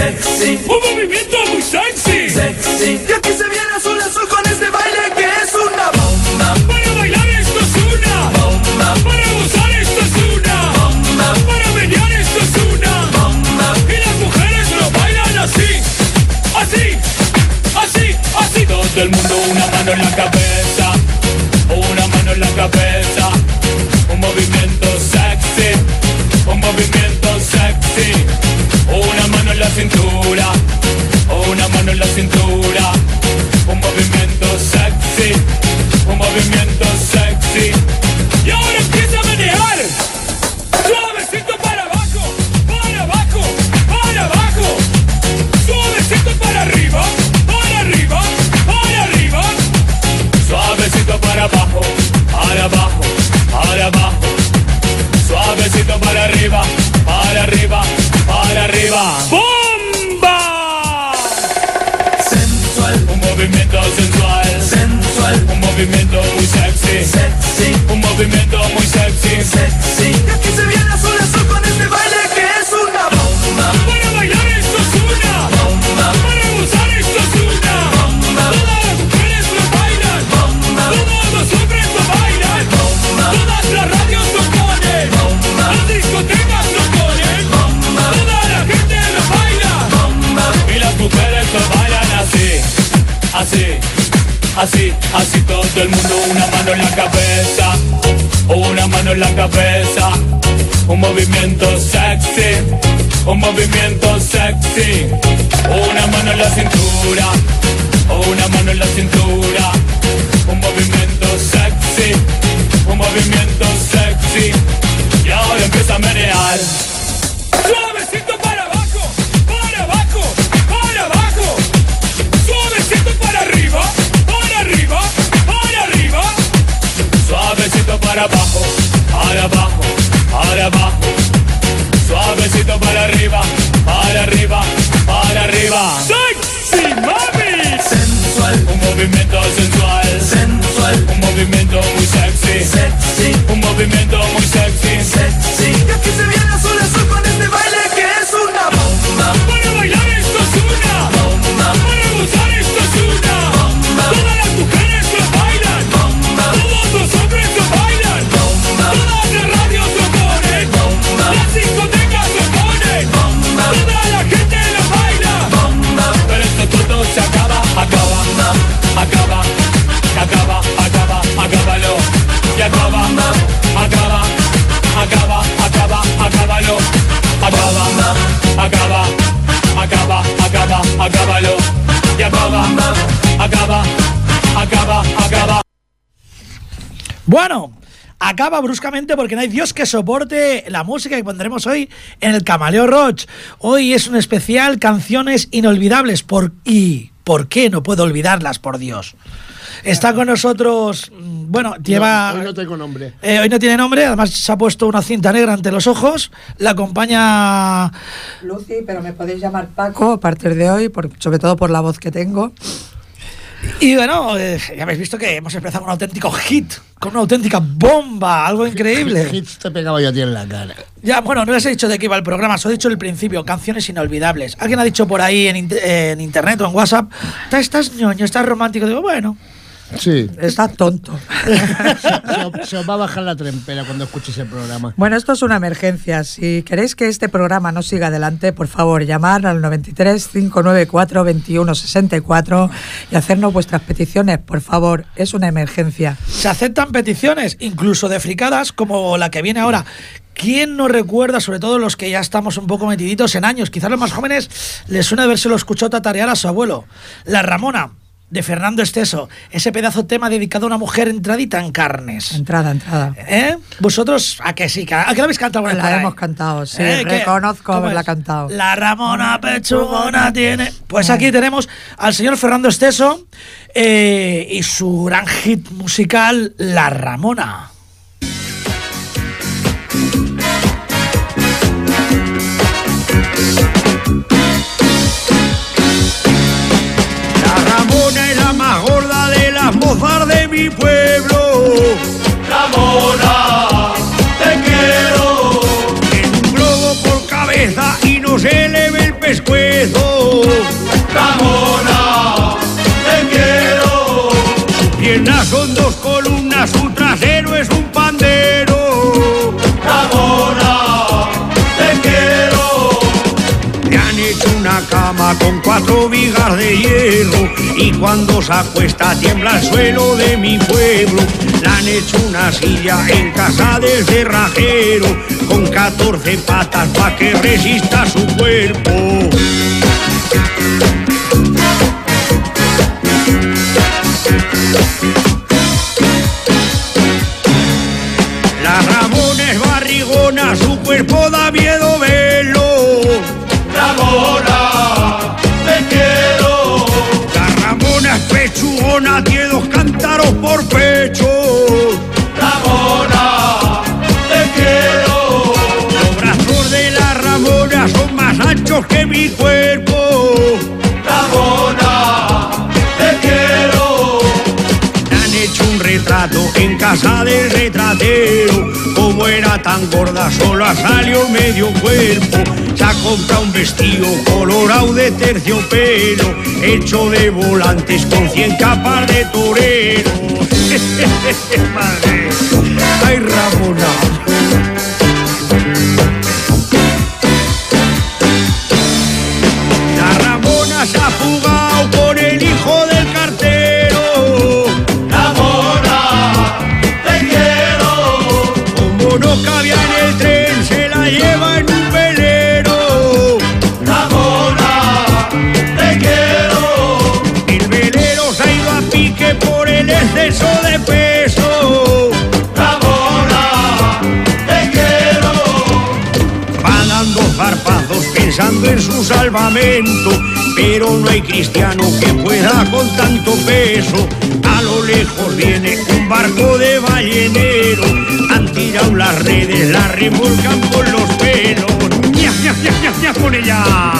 sexy. Un movimiento muy sexy. Sexy. Y aquí se viene azul azul con este baile que es una bomba. Para bailar esto es una bomba. Para gozar esto es una bomba. Para menear esto es una bomba. Y las mujeres lo bailan así. Así. Así. Así. Todo el mundo una mano en la cabeza. Una mano en la cabeza. Cintura. Una mano en la cintura. Un movimiento sexy. Un movimiento sexy. Y ahora empieza a menear. Suavecito para abajo. Para abajo. Para abajo. Suavecito para arriba. Para arriba. Para arriba. Suavecito para abajo. Para abajo. Para abajo. Suavecito para arriba. Para arriba. Para arriba. Así, así todo el mundo, una mano en la cabeza, una mano en la cabeza, un movimiento sexy, un movimiento sexy, una mano en la cintura, una mano en la cintura, un movimiento sexy, un movimiento sexy, y ahora empieza a menear. Para abajo, para abajo, para abajo. Suavecito para arriba, para arriba, para arriba. ¡Sexy mami! Sensual, un movimiento sensual. Sensual, un movimiento muy sexy. Sexy, un movimiento muy sexy. Sexy, y aquí se viene azul azul con este baile Acaba, acaba, acaba, acaba, acábalo. Y acaba, acaba, acaba, acaba. Bueno, acaba bruscamente porque no hay Dios que soporte la música que pondremos hoy en el Camaleo Roach. Hoy es un especial canciones inolvidables. Por, ¿Y por qué no puedo olvidarlas, por Dios? Está con nosotros, mm, bueno, lleva... No, hoy no tengo nombre. Eh, hoy no tiene nombre, además se ha puesto una cinta negra ante los ojos. La acompaña Lucy, pero me podéis llamar Paco a partir de hoy, por- sobre todo por la voz que tengo. Y bueno, eh, ya habéis visto que hemos empezado con un auténtico hit, con una auténtica bomba, algo increíble. Hits te pegaba yo a ti en la cara. Ya, bueno, no les he dicho de qué iba el programa, os he dicho el principio, canciones inolvidables. Alguien ha dicho por ahí en, en internet o en WhatsApp, "Ta, estás ñoño, estás romántico. Digo, bueno, Sí. Está tonto. Se, os- se os va a bajar la trempera cuando escuches el programa. Bueno, esto es una emergencia. Si queréis que este programa no siga adelante, por favor, llamar al 93 594 2164 y hacernos vuestras peticiones, por favor. Es una emergencia. se aceptan peticiones, incluso de fricadas, como la que viene ahora. ¿Quién no recuerda, sobre todo los que ya estamos un poco metiditos en años, quizás los más jóvenes, les suena haberse lo escuchado tatarear a su abuelo? La Ramona, de Fernando Esteso, ese pedazo tema dedicado a una mujer entradita en carnes. Entrada, entrada. ¿Eh? ¿Vosotros a que sí? ¿A que la habéis cantado La ahí? hemos cantado, sí. ¿Eh? Reconozco ¿Cómo haberla cantado. La Ramona Pechugona tiene. Pues aquí tenemos al señor Fernando Esteso eh, y su gran hit musical, La Ramona. Mi pueblo. Ramona, te quiero. Tiene un globo por cabeza y no se le el pescuezo. De hierro y cuando se acuesta tiembla el suelo de mi pueblo. Le han hecho una silla en casa del cerrajero con 14 patas para que resista su cuerpo. Era tan gorda, solo ha salido medio cuerpo. Se ha comprado un vestido colorado de terciopelo, hecho de volantes con cien capas de toreros. Madre. Ay, Ramona. Salvamento, pero no hay cristiano que pueda con tanto peso. A lo lejos viene un barco de ballenero, han tirado las redes, la remolcan por los pelos. ¡Ya, ya, ya, ya, ya con ella!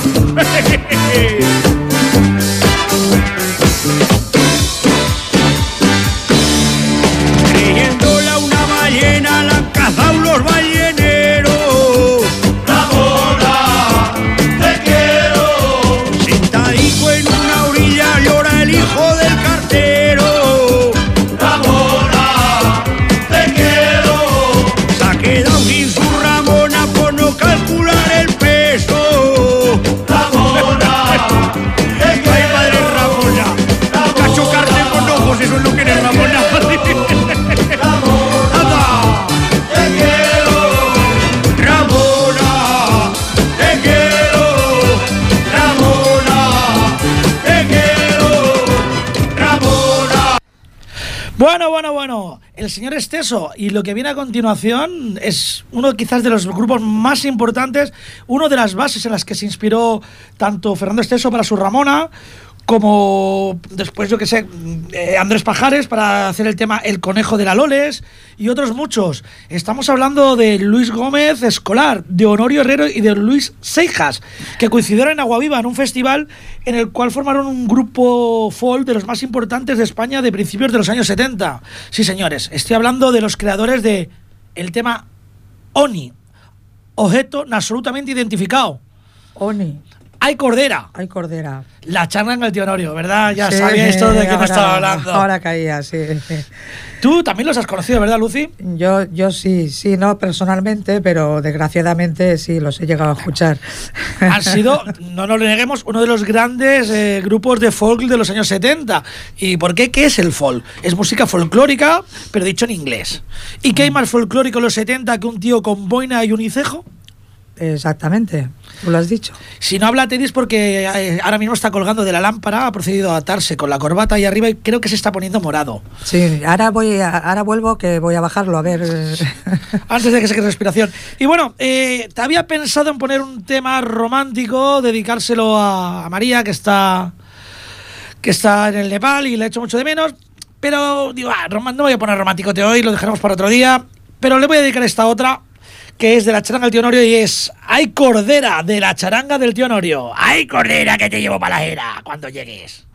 El señor Esteso y lo que viene a continuación es uno quizás de los grupos más importantes, uno de las bases en las que se inspiró tanto Fernando Esteso para su Ramona, como después, yo que sé, eh, Andrés Pajares para hacer el tema El Conejo de la Loles y otros muchos. Estamos hablando de Luis Gómez Escolar, de Honorio Herrero y de Luis Seijas, que coincidieron en Aguaviva en un festival en el cual formaron un grupo folk de los más importantes de España de principios de los años 70. Sí, señores, estoy hablando de los creadores de el tema Oni, objeto absolutamente identificado. Oni, Hay Cordera, ay cordera. la charla en el tío Honorio, ¿verdad? Ya Sí, sabía esto de quién ahora- estaba hablando. Ahora caía, sí. Tú también los has conocido, ¿verdad, Lucy? Yo, yo sí, sí, no personalmente, pero desgraciadamente sí, los he llegado a escuchar. Han sido, no nos lo neguemos, uno de los grandes eh, grupos de folk de los años 70. ¿Y por qué? ¿Qué es el folk? Es música folclórica, pero dicho en inglés. ¿Y qué hay más folclórico en los 70 que un tío con boina y unicejo? Exactamente, tú lo has dicho. Si no habla tenis porque eh, ahora mismo está colgando de la lámpara, ha procedido a atarse con la corbata ahí arriba y creo que se está poniendo morado. Sí, ahora voy, a- ahora vuelvo que voy a bajarlo a ver. Antes de que se quede respiración. Y bueno, eh, te había pensado en poner un tema romántico, dedicárselo a, a María, que está, que está en el Nepal y le echo mucho de menos. Pero digo, ah, no voy a poner romántico de hoy, lo dejaremos para otro día. Pero le voy a dedicar esta otra, que es de la charanga del tío Norio y es ¡Ay, Cordera! de la charanga del tío Norio. ¡Ay, Cordera, que te llevo para la era cuando llegues!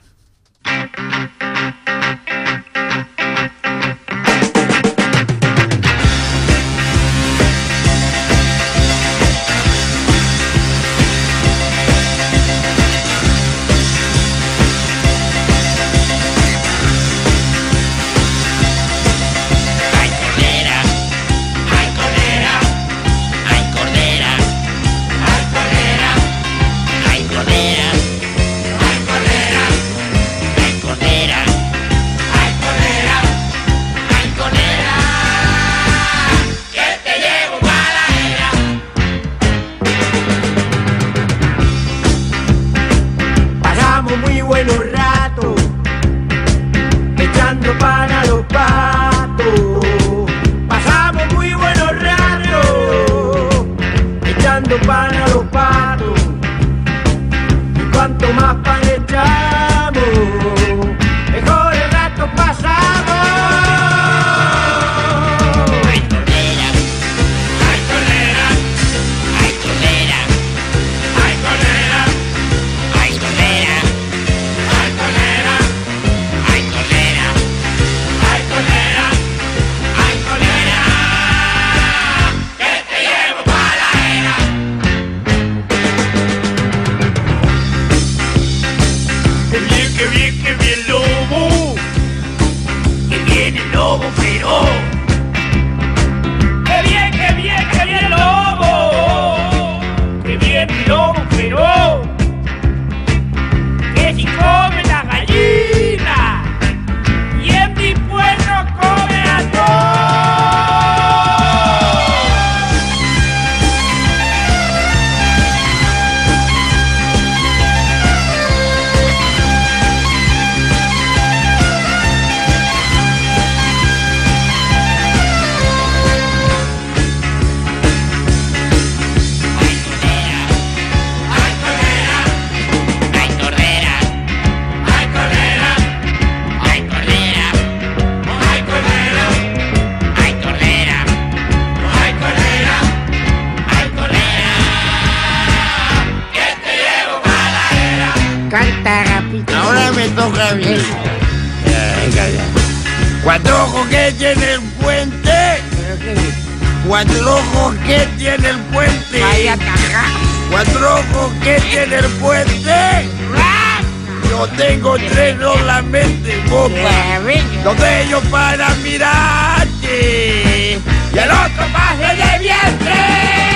Ojos que tiene el puente. Yo tengo tres solamente, boca. Dos de ellos para mirarte. Y el otro pase de vientre.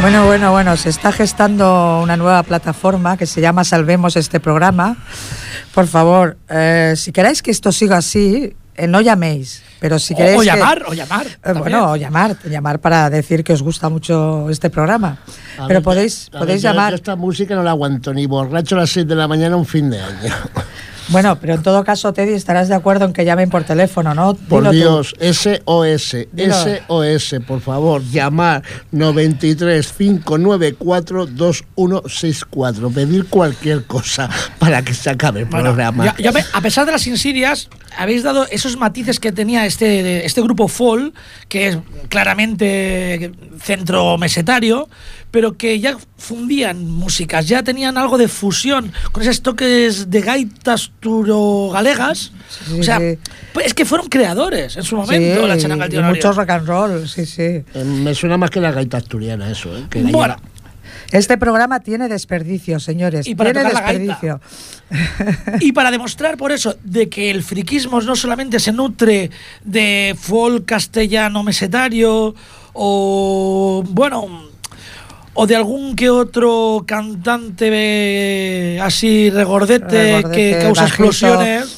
Bueno, bueno, bueno, se está gestando una nueva plataforma que se llama Salvemos este programa. Por favor, eh, si queréis que esto siga así, eh, no llaméis, pero si O- queréis o llamar, o llamar, Eh, bueno, o llamar, llamar para decir que os gusta mucho este programa. A pero ver, podéis, a ver, podéis yo- llamar. yo esta música no la aguanto ni borracho a las 6 de la mañana un fin de año. Bueno, pero en todo caso, Teddy, estarás de acuerdo en que llamen por teléfono, ¿no? Por Dilo tú. Dios, SOS, Dilo. SOS, por favor, llamar 93 594 2164. Pedir cualquier cosa para que se acabe el Bueno, programa. ya- ya ve, a pesar de las insidias, habéis dado esos matices que tenía este, este grupo Fall, que es claramente centro mesetario, pero que ya fundían músicas, ya tenían algo de fusión, con esos toques de gaitas turo-galegas. Sí, o sea, sí. pues es que fueron creadores en su momento, Sí, la charanga y Altionario. mucho rock and roll, sí, sí. Eh, Me suena más que la gaita asturiana eso, ¿eh? Que Bueno, Este programa tiene desperdicio, señores. Y para tiene tocar la gaita. desperdicio. Y para demostrar por eso de que el friquismo no solamente se nutre de folk castellano mesetario o bueno o de algún que otro cantante eh, así regordete, Regordete, que causa bajito. explosiones.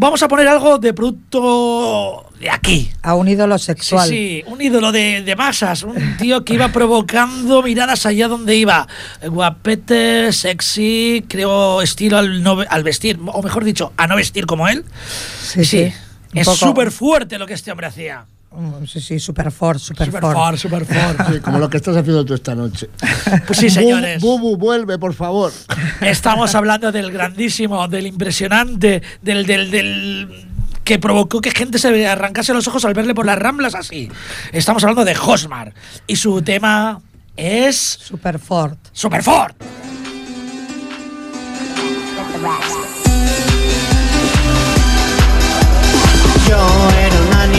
Vamos a poner algo de producto de aquí. A un ídolo Sí, sexual. sí, un ídolo de, de masas, un tío que iba provocando miradas allá donde iba. Guapete, sexy, creo estilo al, no- al vestir, o mejor dicho, a no vestir como él. Sí, sí. Un Es súper fuerte lo que este hombre hacía. Sí, sí, super fort, super, Súper fort. fort, súper fort. Sí, como lo que estás haciendo tú esta noche. Pues sí, señores. Bubu, Bubu, vuelve, por favor. Estamos hablando del grandísimo, del impresionante, del, del, del que provocó que gente se arrancase los ojos al verle por las ramblas así. Estamos hablando de Hosmar. Y su tema es Super fort. Super Fort. Yo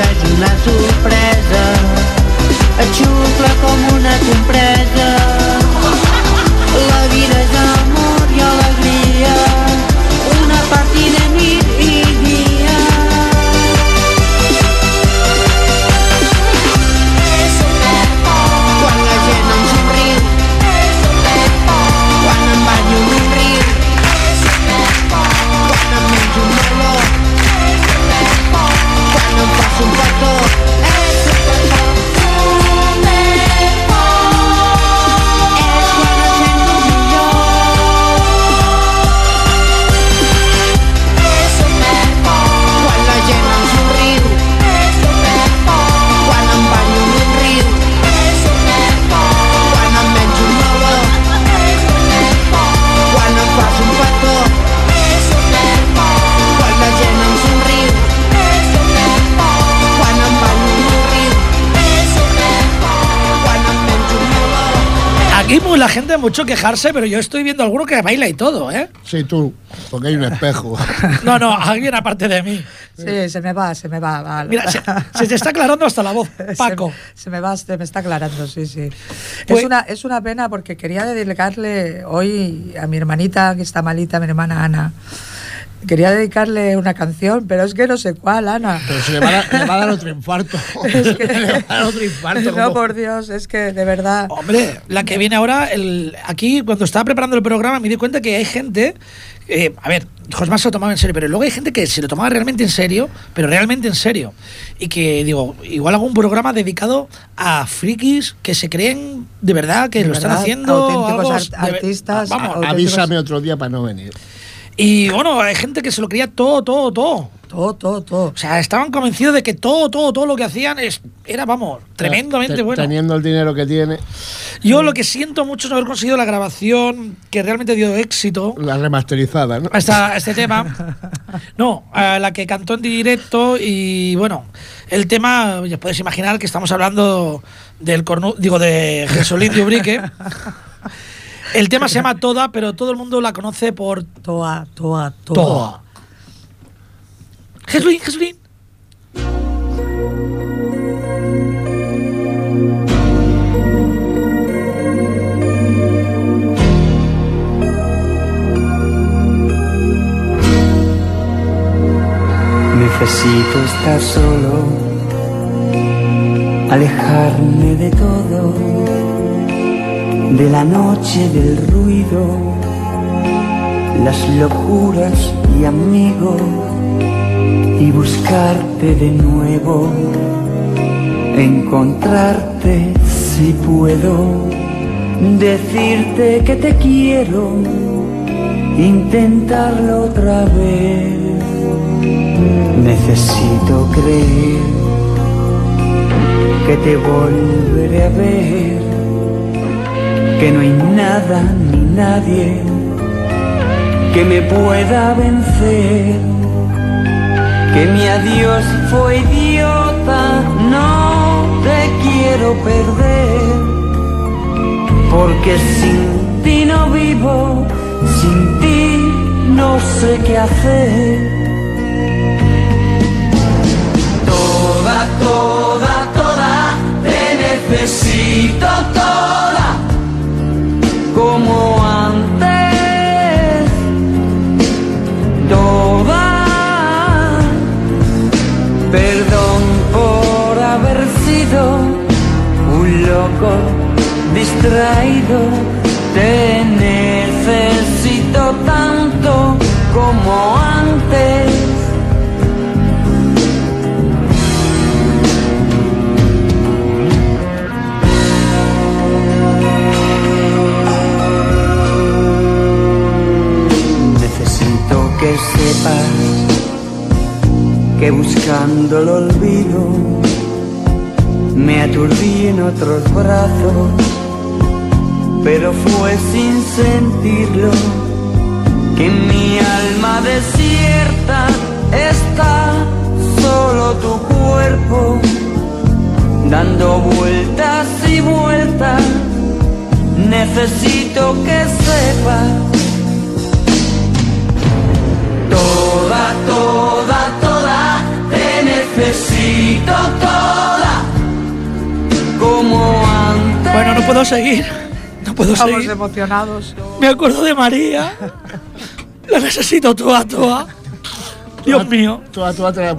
és una sorpresa, et xucla com una compresa. La gente mucho quejarse, pero yo estoy viendo alguno que baila y todo, ¿eh? Sí, tú, porque hay un espejo. No, no, alguien aparte de mí. Sí, se me va, se me va. va. Mira, se, se te está aclarando hasta la voz, Paco. Se, se me va, se me está aclarando, sí, sí. Pues- es, una, es una pena porque quería dedicarle hoy a mi hermanita que está malita, mi hermana Ana. Quería dedicarle una canción, pero es que no sé cuál, Ana. Pero se le va, a, dar- le va a dar otro infarto. Es que- le va a dar otro infarto. no, como- por Dios, es que de verdad. Hombre, la que viene ahora, el, aquí cuando estaba preparando el programa me di cuenta que hay gente, eh, a ver, Josma se lo tomaba en serio, pero luego hay gente que se lo tomaba realmente en serio, pero realmente en serio. Y que digo, igual hago un programa dedicado a frikis que se creen de verdad que De lo están verdad, haciendo. auténticos algo art- de- artistas, Vamos, auténticos- Avísame otro día para no venir. Y bueno, hay gente que se lo creía todo, todo, todo. Todo, todo, todo. O sea, estaban convencidos de que todo, todo, todo lo que hacían es, era, vamos, tremendamente Te- bueno. Teniendo el dinero que tiene, Yo lo que siento mucho es no haber conseguido la grabación que realmente dio éxito la remasterizada, ¿no? a, esta- a este tema. No, a la que cantó en directo y bueno, el tema, ya podéis imaginar que estamos hablando del cornu, digo, de Jesulín de Ubrique. El tema se llama Toda, pero todo el mundo la conoce por Toa, toa, toa. Toa. Jesulín, Jesulín. Necesito estar solo, alejarme de todo, de la noche, del ruido, las locuras y amigos, y buscarte de nuevo, encontrarte si puedo, decirte que te quiero, intentarlo otra vez. Necesito creer que te volveré a ver, que no hay nada ni nadie que me pueda vencer, que mi adiós fue idiota, no te quiero perder, porque sin ti no vivo, sin ti no sé qué hacer. Toda, toda, toda, te necesito toda, como antes. Toda, perdón por haber sido un loco distraído, te necesito tanto como antes. Que sepas que buscando el olvido me aturdí en otros brazos, pero fue sin sentirlo que en mi alma desierta está solo tu cuerpo, dando vueltas y vueltas. Necesito que sepas necesito toda, como antes. Bueno, no puedo seguir. No puedo Estamos seguir. emocionados. Me acuerdo de María. La necesito toda, toda. Dios mío. Toda, toda, toda,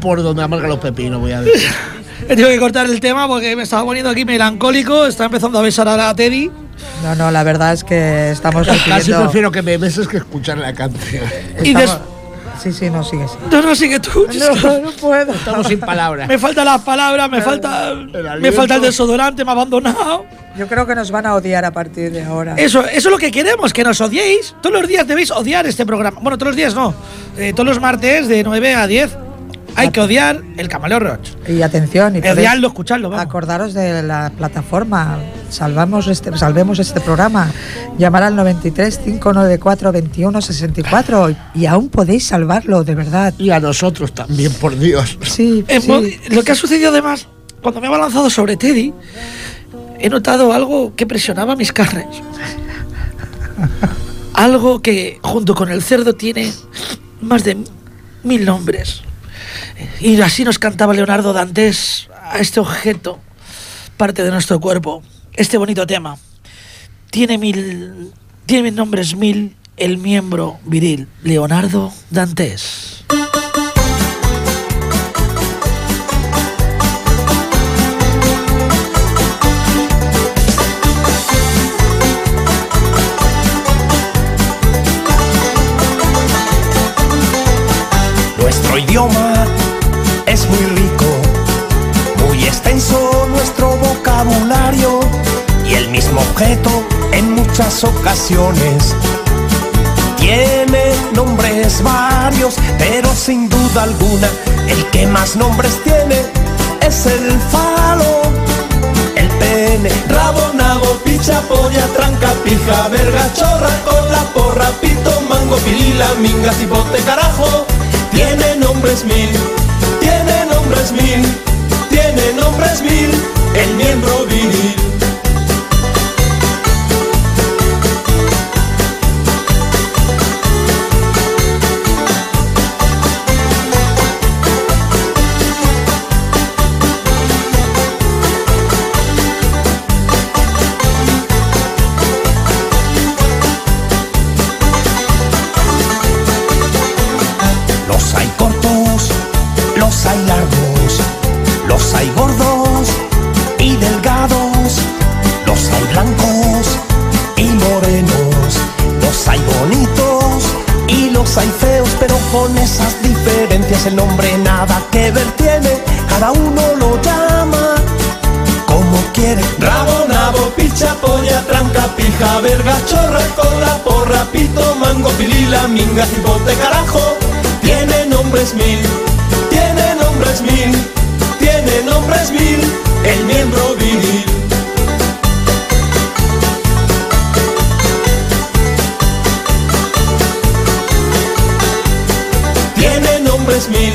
por donde amarga los pepinos, voy a decir. He tenido que cortar el tema porque me estaba poniendo aquí melancólico. Está empezando a besar a Teddy. No, no, la verdad es que estamos Casi prefiero que me beses que escuchar la canción. Y estamos- Sí, sí, no, sigue, sigue. No, no, sigue tú. No, no puedo. Estamos sin palabras. Me faltan las palabras, me falta, me falta el desodorante, me ha abandonado. Yo creo que nos van a odiar a partir de ahora. Eso, eso es lo que queremos, que nos odiéis. Todos los días debéis odiar este programa. Bueno, todos los días no. Eh, todos los martes de 9 a 10 hay que odiar el Camaleo Roach. Y atención, y Odiarlo, escucharlo, vamos. acordaros de la plataforma. Salvamos este, salvemos este programa. Llamar al 93 594 21 64 y aún podéis salvarlo, de verdad. Y a nosotros también, por Dios. Sí, Eh, sí. Lo que ha sucedido además, cuando me he balanzado sobre Teddy, he notado algo que presionaba mis carnes. algo que, junto con el cerdo, tiene más de mil nombres. Y así nos cantaba Leonardo Dantes a este objeto, parte de nuestro cuerpo. Este bonito tema. Tiene mil. Tiene mil nombres mil el miembro viril. Leonardo Dantes. En muchas ocasiones tiene nombres varios, pero sin duda alguna el que más nombres tiene es el falo, el pene, rabo, nabo, picha, polla, tranca, pija, verga, chorra, cola, porra, pito, mango, pirila, minga, cipote, carajo. Tiene nombres mil, tiene nombres mil, tiene nombres mil, el miembro viril. Hay feos, pero con esas diferencias el nombre nada que ver tiene, cada uno lo llama como quiere. Rabo, nabo, picha, polla, tranca, pija, verga, chorra, cola, porra, pito, mango, pilila, minga, cipote, carajo. Tiene nombres mil, tiene nombres mil, tiene nombres mil, el miembro viril. Nombres mil,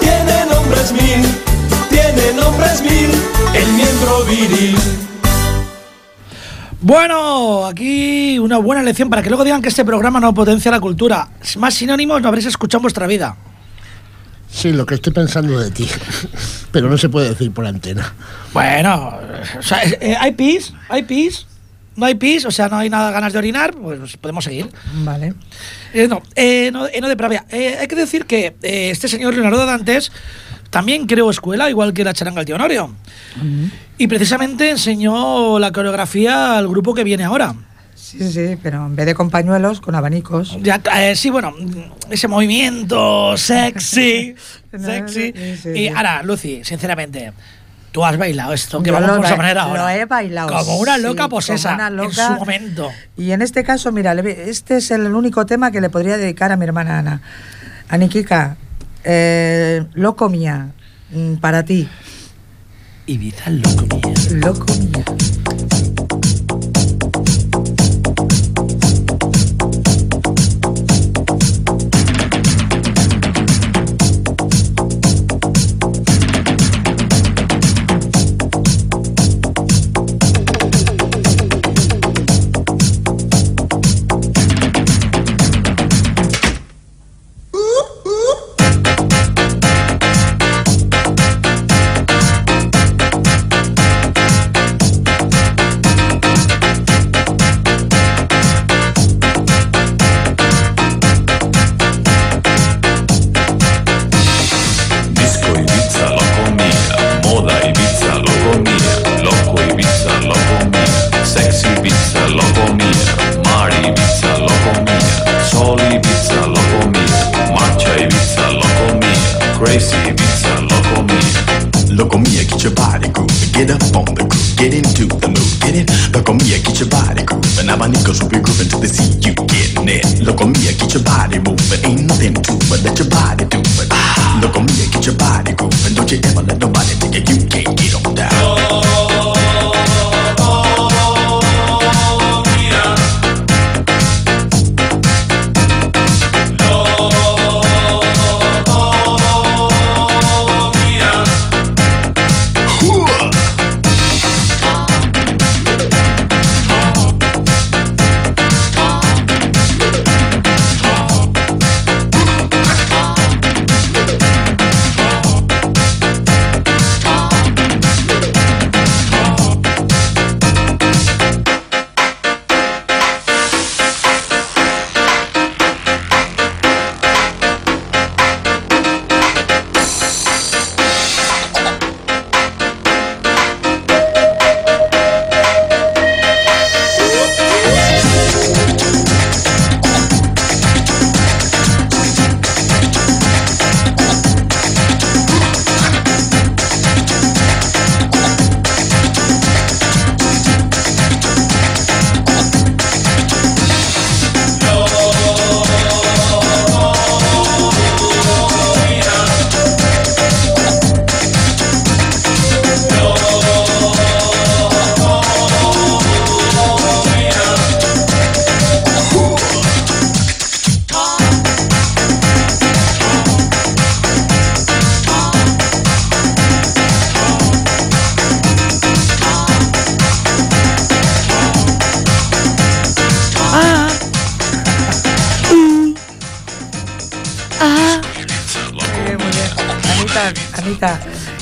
tiene nombres mil, tiene nombres mil, el miembro viril. Bueno, aquí una buena lección para que luego digan que este programa no potencia la cultura. Más sinónimos no habréis escuchado en vuestra vida. Sí, lo que estoy pensando de ti. Pero no se puede decir por antena. Bueno, o sea, eh, hay pis, hay pis, no hay pis, o sea, no hay nada ganas de orinar, pues podemos seguir. Vale. Eh, no, eh, no, eh, no de pravia. Eh, hay que decir que este señor Leonardo Dantes también creó escuela, igual que la charanga el tío Honorio. Y precisamente enseñó la coreografía al grupo que viene ahora. Sí, sí, pero en vez de con pañuelos, con abanicos. Ya, eh, sí, bueno, ese movimiento sexy, sexy. sí, sí, y ahora, Lucy, sinceramente, Tú has bailado esto, que Yo vamos lo a ba- poner ahora. Lo he bailado. Como una sí, loca como posesa una en loca. su momento. Y en este caso, mira, este es el único tema que le podría dedicar a mi hermana Ana. Aniquica, eh, loco mía, mm, para ti. Ibiza loco mía. Loco mía.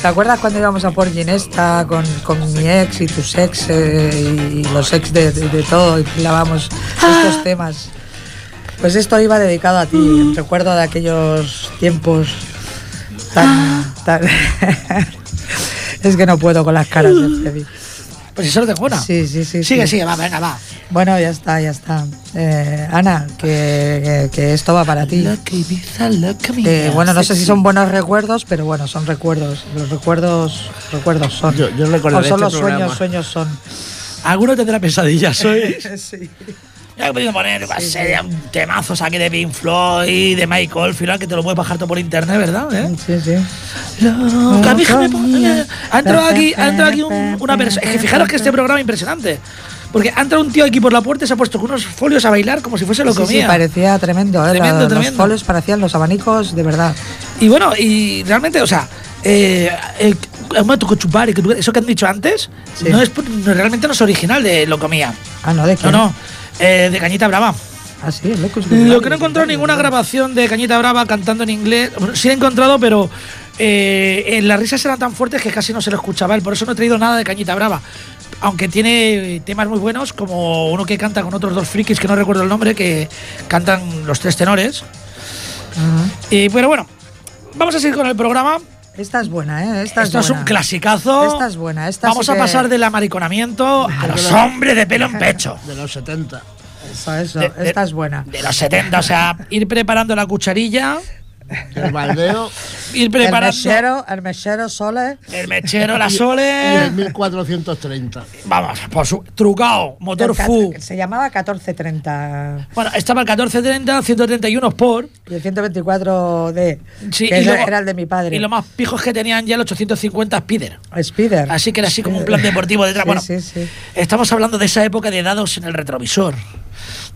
¿Te acuerdas cuando íbamos a por Ginesta con, con mi ex y tus ex eh, y los ex de, de- de todo y bailábamos estos temas? Pues esto iba dedicado a ti, recuerdo de aquellos tiempos tan... tan- es que no puedo con las caras de Freddy. Pues solo tengo una. Sí, sí, sí. Sigue, sí. sigue, va, venga, va. Bueno, ya está, ya está. Eh, Ana, que, que- que esto va para ti. Eh, bueno, no sé si son buenos recuerdos, pero bueno, son recuerdos. Los recuerdos, recuerdos son. Yo- yo recordaré o son este los programa. sueños, sueños son. Alguno tendrá pesadillas, soy. sí. Ya he podido poner una serie de temazos aquí de Pink Floyd, de Michael Final, que te lo puedes bajar todo por internet, ¿verdad? ¿Eh? Sí, sí. Loca, poner- Ha entrado aquí, ha entrado aquí un- una persona. Es que fijaros que este programa es impresionante. Porque ha entrado un tío aquí por la puerta y se ha puesto con unos folios a bailar como si fuese lo Sí, sí, comía. parecía tremendo, ¿eh? Tremendo, La- tremendo. Los folios parecían los abanicos, de verdad. Y bueno, y realmente, o sea, eh, que tú- eso que han dicho antes, Sí. no es, no- realmente no es original de lo comía. Ah, no, de No, quién? no, eh, de Cañita Brava. Ah, sí, locos. Lo que no he encontrado ninguna grabación de Cañita Brava cantando en inglés. Bueno, Sí he encontrado, pero eh, eh, las risas eran tan fuertes que casi no se lo escuchaba él. Por eso no he traído nada de Cañita Brava. Aunque tiene eh, temas muy buenos, como uno que canta con otros dos frikis que no recuerdo el nombre, que cantan los tres tenores. Y pero bueno, vamos a seguir con el programa. Esta es buena, ¿eh? Esta Esto es es buena. un clasicazo. Esta es buena. Esta Vamos sí a que- pasar del amariconamiento a los hombres de pelo en pecho. De los 70. Eso, eso. de- de- Esta es buena. De los 70, o sea, ir preparando la cucharilla El baldeo. Ir El preparando mechero, el mechero Sole. el mechero, la Y Sole. el 1430. Vamos, por su, trucado, motor El fu. Se llamaba 1430 Bueno, estaba el 1430, 131 por. y el 124D, Sí, que y luego- era el de mi padre. Y lo más pijos que tenían ya el 850 Spider. Spider. Así que era así como un plan deportivo detrás. Sí, bueno, sí, sí. estamos hablando de esa época de dados en el retrovisor.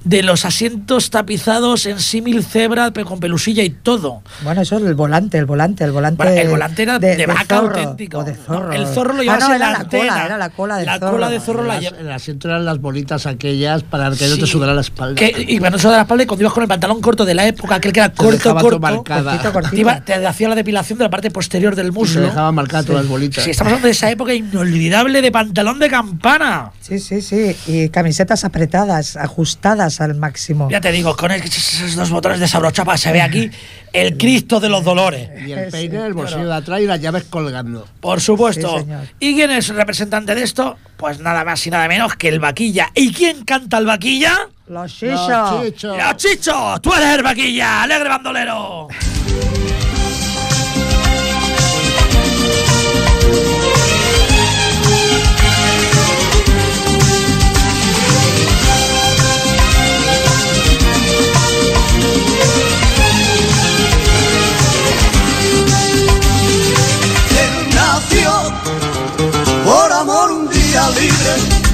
De los asientos tapizados en símil cebra, pero con pelusilla y todo. Bueno, eso es el volante, el volante, el volante. Bueno, el volante era de, vaca zorro, auténtico. O de zorro. El zorro lo Ah, llevas no, en era la la antena. cola, era la cola de La zorro. cola de zorro la Las- llevas. El asiento eran las bolitas aquellas para que no Sí. te sudara la espalda. Que, y para no sudar la espalda, y cuando ibas con el pantalón corto de la época, aquel que era corto, corto, marcada. Cortito, cortito. te, iba- te hacía la depilación de la parte posterior del muslo. dejaba marcar todas las bolitas. Sí, estamos hablando de esa época inolvidable de pantalón de campana. Sí, sí, sí. Y camisetas apretadas, ajustadas al máximo. Ya te digo, con esos dos botones de sabrochapa se ve aquí el Cristo de los dolores. Y el peine en el bolsillo de atrás y las llaves colgando. Por supuesto. Sí. ¿Y quién es el representante de esto? Pues nada más y nada menos que el vaquilla. ¿Y quién canta el vaquilla? Los chichos. Los chichos. ¡Los chichos! ¡Tú eres el vaquilla! ¡Alegre bandolero!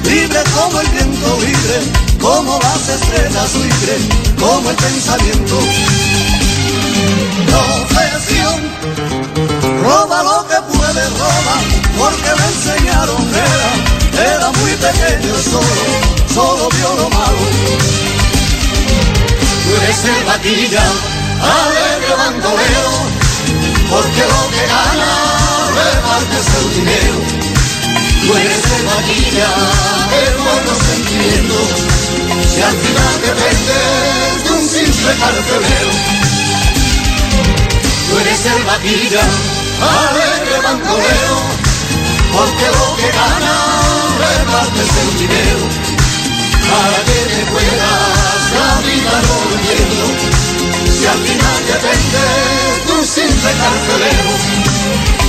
Libre, como el viento libre, como las estrellas libre, como el pensamiento. Profesión, roba lo que puede, roba, porque le enseñaron era, era muy pequeño solo, solo vio lo malo. Tú eres el vaquilla, alegre bandolero, porque lo que gana repartes el dinero. Tú eres el vaquilla, el buenos sentimientos, si al final dependes de un simple carcelero. Tú eres el vaquilla, alegre bandolero, porque lo que gana repartes el dinero. Para que te puedas la vida no entiendo, si al final dependes de un simple carcelero.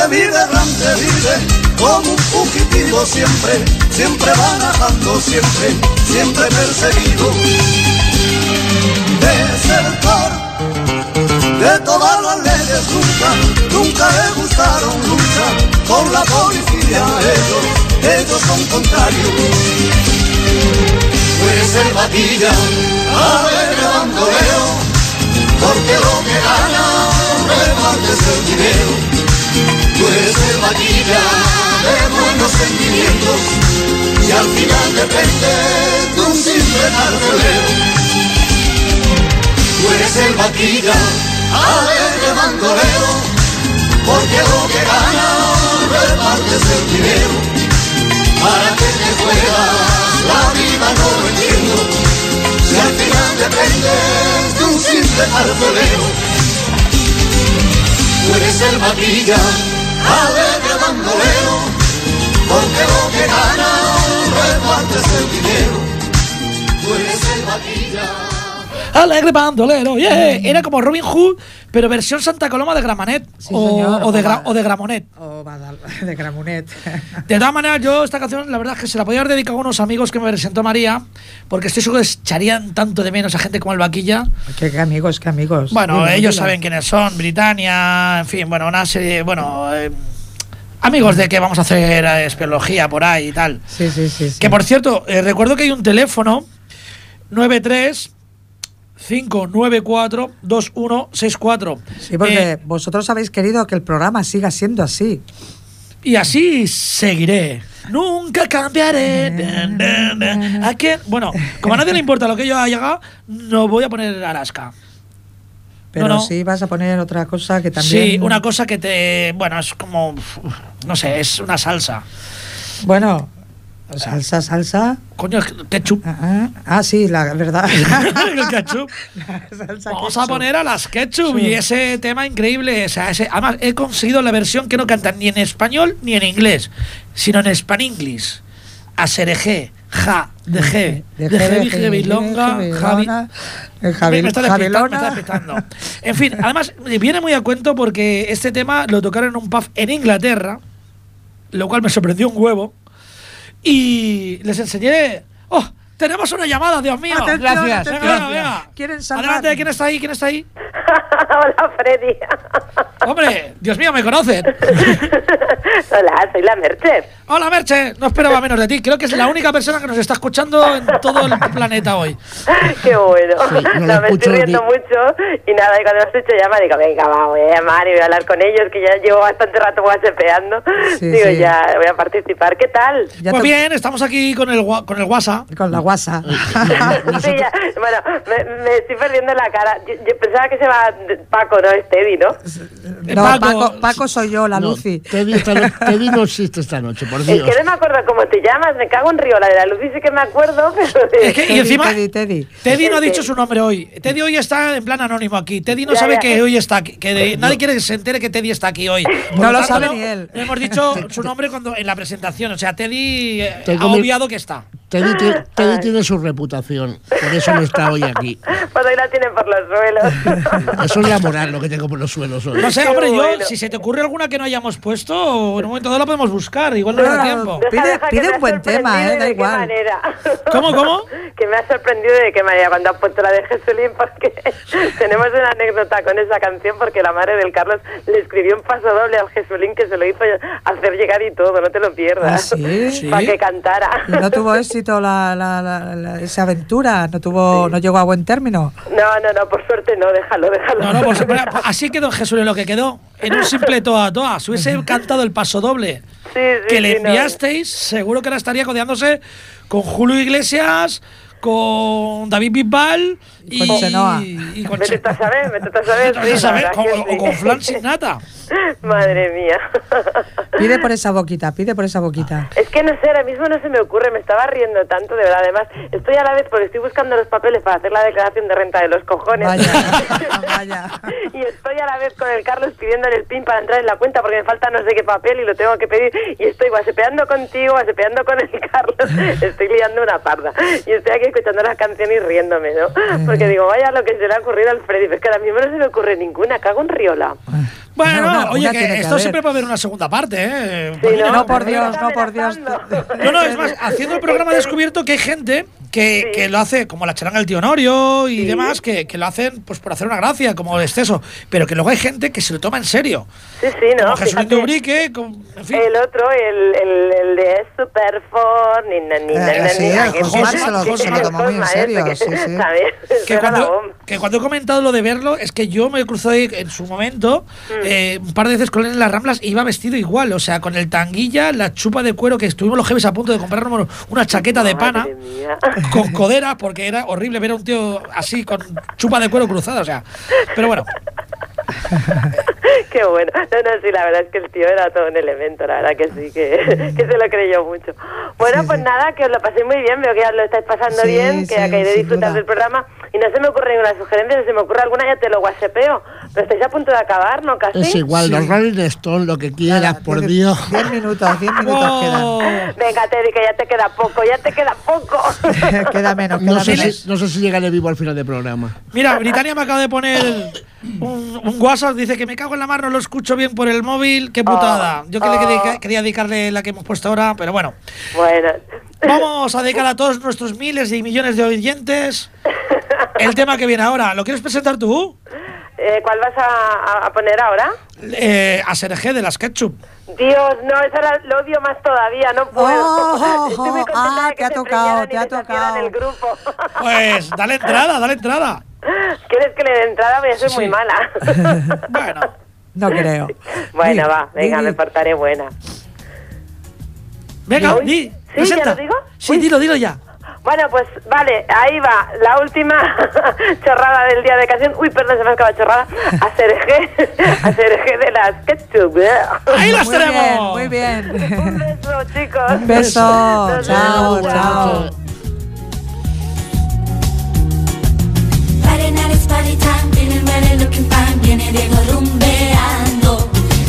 Aunque vive errante, vive como un fugitivo siempre, siempre va nadando, siempre, siempre perseguido. Desertor de todas las leyes, nunca, nunca le gustaron, nunca, con la policía, ellos, ellos son contrarios. Eres el vaquilla, alegre bandolero, porque lo que gana repartes el dinero. Eres el vaquilla de buenos sentimientos, y al final dependes de un simple carcelero. Tú eres el vaquilla, alegre bandolero, porque lo que gana repartes el dinero. Para que te juegas la vida no lo entiendo, si al final dependes de un simple carcelero. Tú eres el vaquilla, alegre bandolero, porque lo que gana repartes el dinero. Tú eres el vaquilla. Alegre bandolero, yeah. Era como Robin Hood, pero versión Santa Coloma de Gramanet Sí, o, señor, o de, o Gra- o de Gramonet. O de Gramunet. De todas maneras, yo esta canción, la verdad es que se la podía haber dedicado a unos amigos que me presentó María, porque estoy seguro que echarían tanto de menos a gente como el Vaquilla. ¿Qué, qué amigos, qué amigos. Bueno, ellos saben quiénes son, Britannia, en fin, bueno, una serie, bueno, eh, amigos de que vamos a hacer eh, espeleología por ahí y tal. Sí, sí, sí. sí. Que por cierto, eh, recuerdo que hay un teléfono 93 594 2164. Sí, porque Eh, vosotros habéis querido que el programa siga siendo así. y así seguiré. Nunca cambiaré. ¿A quién? Bueno, como a nadie le importa lo que yo haya llegado, no voy a poner Alaska. Pero no. sí vas a poner otra cosa que también. Sí, una cosa que te. Bueno, es como. No sé, es una salsa. Bueno, Salsa, salsa. Coño, ketchup. Ah, ah, sí, la verdad. el ketchup. Vamos a poner a las ketchup Sí. y ese tema increíble. O sea, ese, además, he conseguido la versión que no cantan ni en español ni en inglés, sino en spanglish. A Sereje, ja, de G, de G, de Bilonga, Javi. Me está despistando, Javilona. me está despistando. En fin, además viene muy a cuento porque este tema lo tocaron en un pub en Inglaterra, lo cual me sorprendió un huevo. Y les enseñé. ¡Oh! Tenemos una llamada, Dios mío. Atención, Gracias. atención. Venga, venga, venga. ¿Quieren salvar? Adelante, ¿quién está ahí? ¿Quién está ahí? Hola, Freddy. Hombre, Dios mío, me conocen. Hola, soy la Merche. Hola, Merche. No esperaba menos de ti. Creo que es la única persona que nos está escuchando en todo el planeta hoy. Qué bueno. Sí, no no, me estoy riendo ni- mucho y nada, y cuando me has hecho llamar digo, venga, va, voy a llamar y voy a hablar con ellos, que ya llevo bastante rato whatsappeando. Sí, digo, sí. ya voy a participar. ¿Qué tal? Pues bien, estamos aquí con el, con el WhatsApp. Con la guasa. Sí, ya. Bueno, me, me estoy perdiendo la cara. Yo, yo pensaba que se va Paco, ¿no? Es Teddy, ¿no? No, Paco, Paco, soy yo, la Lucy. Teddy, esta no- Teddy no existe esta noche, por Es Dios. que no me acuerdo cómo te llamas, me cago en Río. La de la luz sí que me acuerdo, pero... de- Es que, y encima, Teddy, Teddy. Teddy no ha dicho su nombre hoy. Teddy hoy está en plan anónimo aquí. Teddy no Ya, sabe ya. que hoy está aquí. Que de- nadie quiere que se entere que Teddy está aquí hoy. Por No lo sabe no- ni él. no hemos dicho su nombre cuando en la presentación. O sea, Teddy eh, ha obviado que está. Teddy, ti- Teddy tiene su reputación, por eso no está hoy aquí. Pues hoy la tienen por los suelos. Eso es la moral lo que tengo por los suelos hoy. No sé, hombre, yo, bueno. si se te ocurre alguna que no hayamos puesto, en un momento dado la podemos buscar. Igual no, No, da tiempo. Deja, Pide- deja, un buen tema, eh, da de igual. qué manera. ¿Cómo, cómo? que me ha sorprendido de qué manera cuando has puesto la de Jesulín porque tenemos una anécdota con esa canción porque la madre del Carlos le escribió un paso doble al Jesulín que se lo hizo hacer llegar y todo, no te lo pierdas. ¿Ah, sí? Sí. Para que cantara. Y no tuvo éxito la, la- la- la- esa aventura, no tuvo, no llegó a buen término. No, no, no, por suerte no, déjalo, déjalo. No, no, pues, bueno, así quedó Jesús en lo que quedó. En un simple toa a toa. Si hubiese cantado el paso doble Sí, sí, que le no. enviasteis, seguro que ahora estaría codeándose con Julio Iglesias, con David Bisbal y con Chenoa. y con Vete a saber, vete a saber. Vete a saber, con- o con flan sin nata. Madre mía. Pide por esa boquita, pide por esa boquita. Es que no sé, ahora mismo no se me ocurre, me estaba riendo tanto, de verdad. Además, estoy a la vez porque estoy buscando los papeles para hacer la declaración de renta de los cojones. Vaya. y estoy a la vez con el Carlos pidiéndole el pin para entrar en la cuenta porque me falta no sé qué papel y lo tengo que pedir. Y estoy guasepeando contigo, guasepeando con el Carlos. estoy liando una parda. Y estoy aquí escuchando la canción y riéndome, ¿no? Porque digo, vaya lo que se le ha ocurrido al Freddy. Pero es que ahora mismo no se me ocurre ninguna, cago en Riola. Bueno, Una- una- oye, una que esto haber. siempre puede haber una segunda parte, ¿eh? Sí, ¿no? No, por Dios, no, por Dios. No, no, es más, haciendo el programa he descubierto que hay gente que, que lo hace, como la charanga del tío Norio y demás, que, que lo hacen pues por hacer una gracia, como el exceso, pero que luego hay gente que se lo toma en serio. Sí, sí, ¿no? Como Jesús Fíjate. de Ubrique, con- en fin. El otro, el, el, el de Superfor, ni na, ni na, Eh, na, sí, ni na, el que José se lo- que- se lo tomó muy en serio, ese, sí, sí. ¿sabes? que cuando, que cuando he comentado lo de verlo, es que yo me crucé en su momento Mm. eh, un par de veces con él en las Ramblas e iba vestido igual, o sea, con el tanguilla, la chupa de cuero, que estuvimos los jefes a punto de comprarnos una chaqueta de pana Madre mía. Con codera, porque era horrible ver a un tío así con chupa de cuero cruzada, o sea, pero bueno. Qué bueno. No, no, sí, la verdad es que el tío era todo un elemento, la verdad que sí, que, que se lo creyó mucho. Bueno, pues nada, que os lo paséis muy bien, veo que ya lo estáis pasando Sí, bien, que sí, acabáis de disfrutar duda. del programa y no se me ocurre ninguna sugerencia, si se me ocurre alguna ya te lo guasepeo, pero estáis a punto de acabar, ¿no? Casi. Es igual, Sí. los Rolling Stones, lo que quieras, Nada, por Dios. Diez minutos, diez minutos Oh. Venga, Teddy, que ya te queda poco, ya te queda poco. quedan. queda menos, queda No sé, menos. si, no sé si llegaré vivo al final del programa. Mira, Britannia me acaba de poner un, un WhatsApp, dice que me cago en la mar, no lo escucho bien por el móvil, qué putada. Yo que le oh. quería, quería dedicarle la que hemos puesto ahora, pero bueno. bueno. Vamos a dedicar a todos nuestros miles y millones de oyentes el tema que viene ahora. ¿Lo quieres presentar tú? Eh, ¿Cuál vas a, poner ahora? Eh, a Sergé de las Ketchup. Dios, no, eso la- lo odio más todavía, no puedo. Oh, oh, contenta ah, te ha tocado, te ha tocado. el grupo. Pues dale entrada, dale entrada. ¿Quieres que le dé entrada? Voy a ser Sí, muy mala. Bueno, No creo. bueno, Di, va, venga, di, me portaré buena. venga, di. ¿sí? presenta. ¿Ya lo digo? Sí, Uy. dilo, dilo ya. Bueno, pues vale, ahí va la última chorrada del día de canción. Uy, perdón, se me ha acabado chorrada. A CRG, a CRG de las Ketchup. ¿eh? Ahí las Muy bien, tenemos. muy bien. Un beso, chicos. Un beso. Nos Chao, vemos. chao. Friday night is party time, feeling ready, looking fine, viene Diego rumbeando.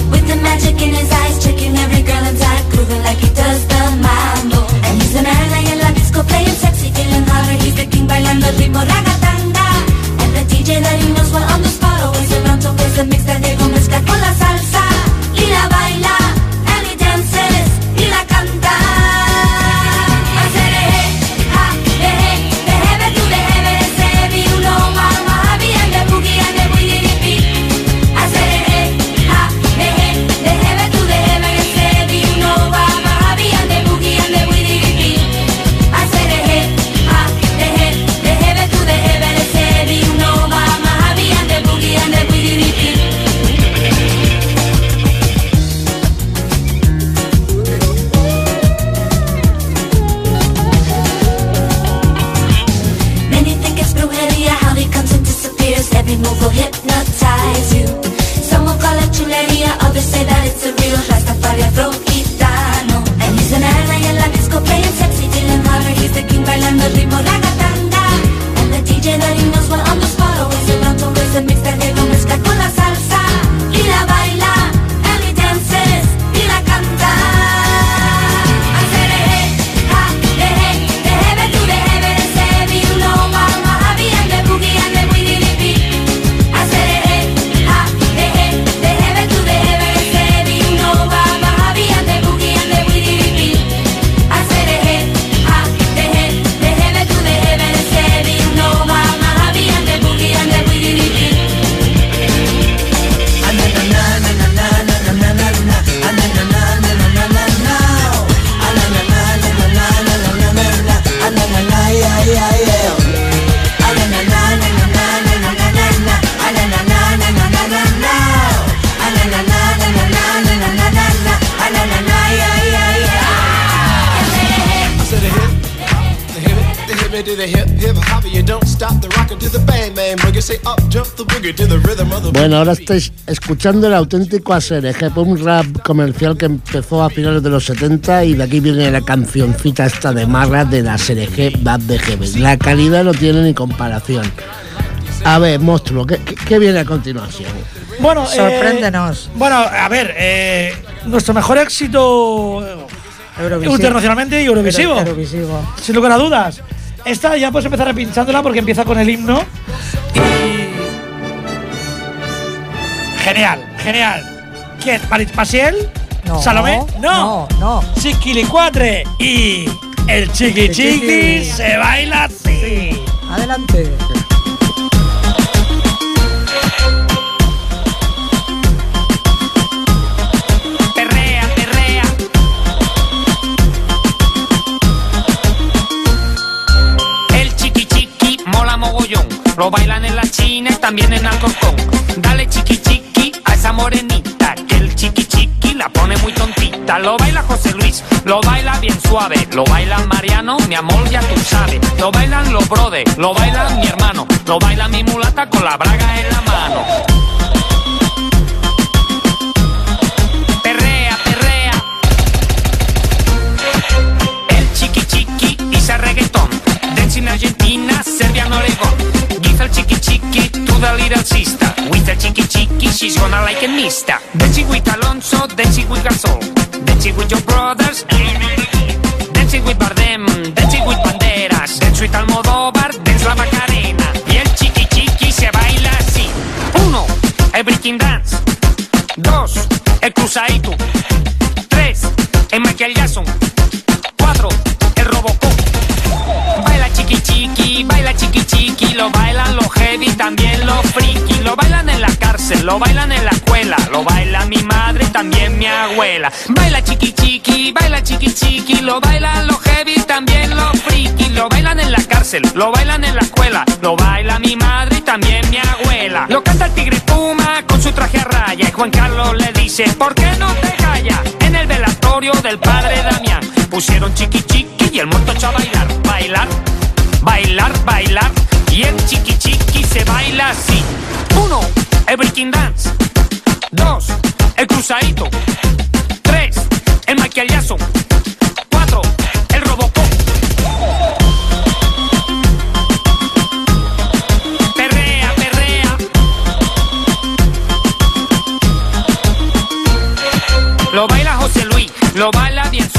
With the magic in his eyes, checking every girl inside, grooving like he does the mambo. And he's an feeling hotter, he's the king, bailando el ritmo ragatanga. And the DJ he knows well on the spot, always around to play the mix that Diego mezcla con la salsa. Bueno, ahora estáis escuchando el auténtico ASRG, un rap comercial que empezó a finales de los 70 y de aquí viene la cancioncita esta de Marra de la SRG Bad de Heaven. La calidad no tiene ni comparación. A ver, monstruo, ¿qué, viene a continuación? Bueno, eh, Sorpréndenos. bueno, a ver, eh, nuestro mejor éxito Eurovisivo. internacionalmente y Eurovisivo. Euro- Eurovisivo. Sin lugar a dudas. Esta ya puedes empezar pinchándola porque empieza con el himno. Y. Genial, genial. ¿Quién? ¿Marit Pasiel? No, ¿Salomé? No. no, no. Chiquilicuatre. Y el chiqui chiqui se baila así. Adelante. Perrea, perrea. El chiqui chiqui mola mogollón. Lo bailan en la China y también en Alcorcón. Morenita. Que el chiqui chiqui la pone muy tontita. Lo baila José Luis, lo baila bien suave. Lo baila Mariano, mi amor ya tú sabes. Lo bailan los brothers, lo baila mi hermano. Lo baila mi mulata con la braga en la mano. Perrea, perrea. El chiqui chiqui dice reggaetón. Dance in Argentina, Serbia, Oregon. Give el chiqui chiqui the little sister. The chiqui chiqui, she's gonna like a mista. Dancing with Alonso, dancing with Gasol. Dancing with your brothers. Dancing with Bardem, dancing with Banderas. Dance with Almodóvar, dance la Macarena. Y el chiqui chiqui se baila así. Uno, el breaking dance. Dos, el cruzadito. Tres, el Michael Jackson. Lo bailan en la escuela, lo baila mi madre, también mi abuela. Baila chiqui chiqui, baila chiqui chiqui, lo bailan los heavy, también los friki, lo bailan en la cárcel, lo bailan en la escuela, lo baila mi madre y también mi abuela. Lo canta el tigre Puma con su traje a raya y Juan Carlos le dice, ¿por qué no te callas? En el velatorio del padre Damián. pusieron chiqui chiqui y el muerto echó a bailar, bailar, bailar, bailar. Y el chiqui chiqui se baila así. Uno, el breaking dance. Dos, el cruzadito. Tres, el Michael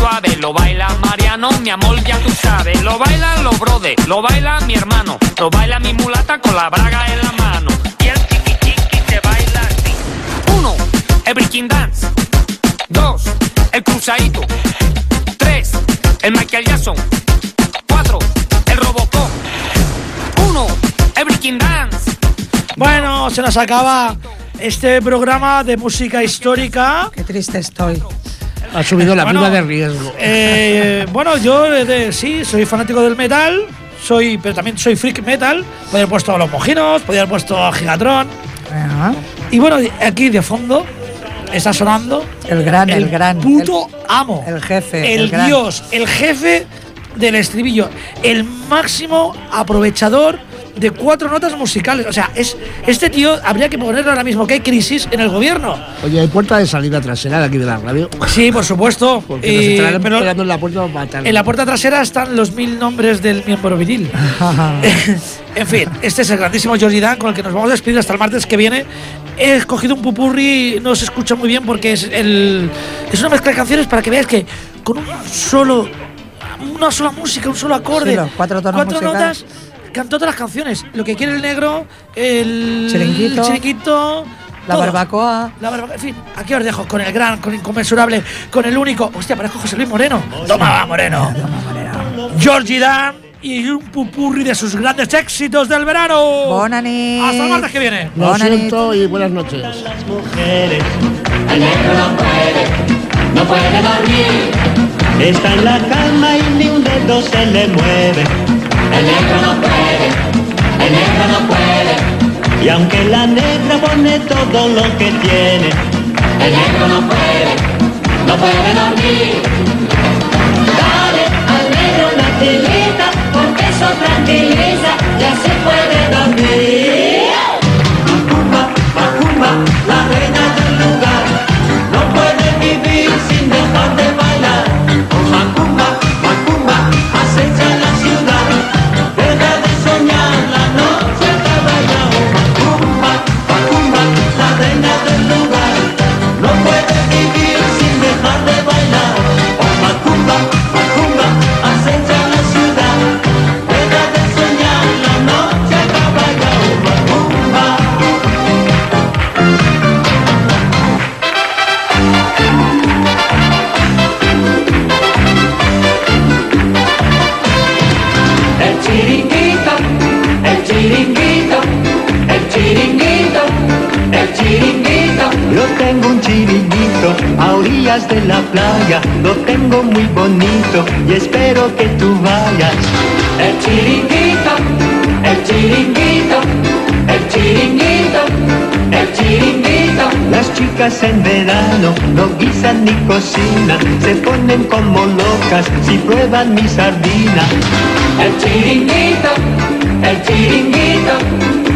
suave, lo baila Mariano, mi amor, ya tú sabes. Lo baila los brothers, lo baila mi hermano, lo baila mi mulata con la braga en la mano. Y el chiqui chiqui se baila así. Uno, el breaking dance. Dos, el cruzadito. Tres, el Michael Jackson. Cuatro, el Robocop. Uno, el breaking dance. Bueno, se nos acaba este programa de música histórica. Qué triste estoy. Ha subido la Bueno, de riesgo. Eh, bueno, yo eh, de- sí, soy fanático del metal, soy, pero también soy freak metal. Podría haber puesto a los mojinos, podría haber puesto a Gigatron. Y bueno, aquí de fondo está sonando El gran, el, gran. puto amo, El jefe. el, dios, el jefe del estribillo, el máximo aprovechador de cuatro notas musicales. O sea, es este tío habría que ponerlo ahora mismo que hay crisis en el gobierno. Oye, hay puerta de salida trasera de aquí de la radio. Sí, por supuesto. Porque nos Y- estarán pero esperando en la puerta matarnos. en la puerta trasera están los mil nombres del miembro viril. en fin, este es el grandísimo Georgie Dan con el que nos vamos a despedir hasta el martes que viene. He escogido un pupurri, no se escucha muy bien porque es, el, es una mezcla de canciones para que veáis que con un solo, una sola música, un solo acorde, Sí, cuatro cuatro notas, cantó todas las canciones. Lo que quiere el negro, el Chiringuito. chiringuito, La todo. barbacoa. La barbacoa, en fin, aquí os dejo con el gran, con el inconmensurable, con el único. Hostia, parezco José Luis Moreno. Toma, Moreno. Georgie Dan y un pupurri de sus grandes éxitos del verano. Bonani. Hasta el martes que viene. Lo siento y buenas noches. mujeres. El negro no puede, no puede dormir. Está en la cama y ni un dedo se le mueve. El negro no puede, el negro no puede. Y aunque la negra pone todo lo que tiene, el negro no puede, no puede dormir. Dale al negro una tirita, porque eso tranquiliza y así puede como locas si prueban mi sardina. El chiringuito, el chiringuito.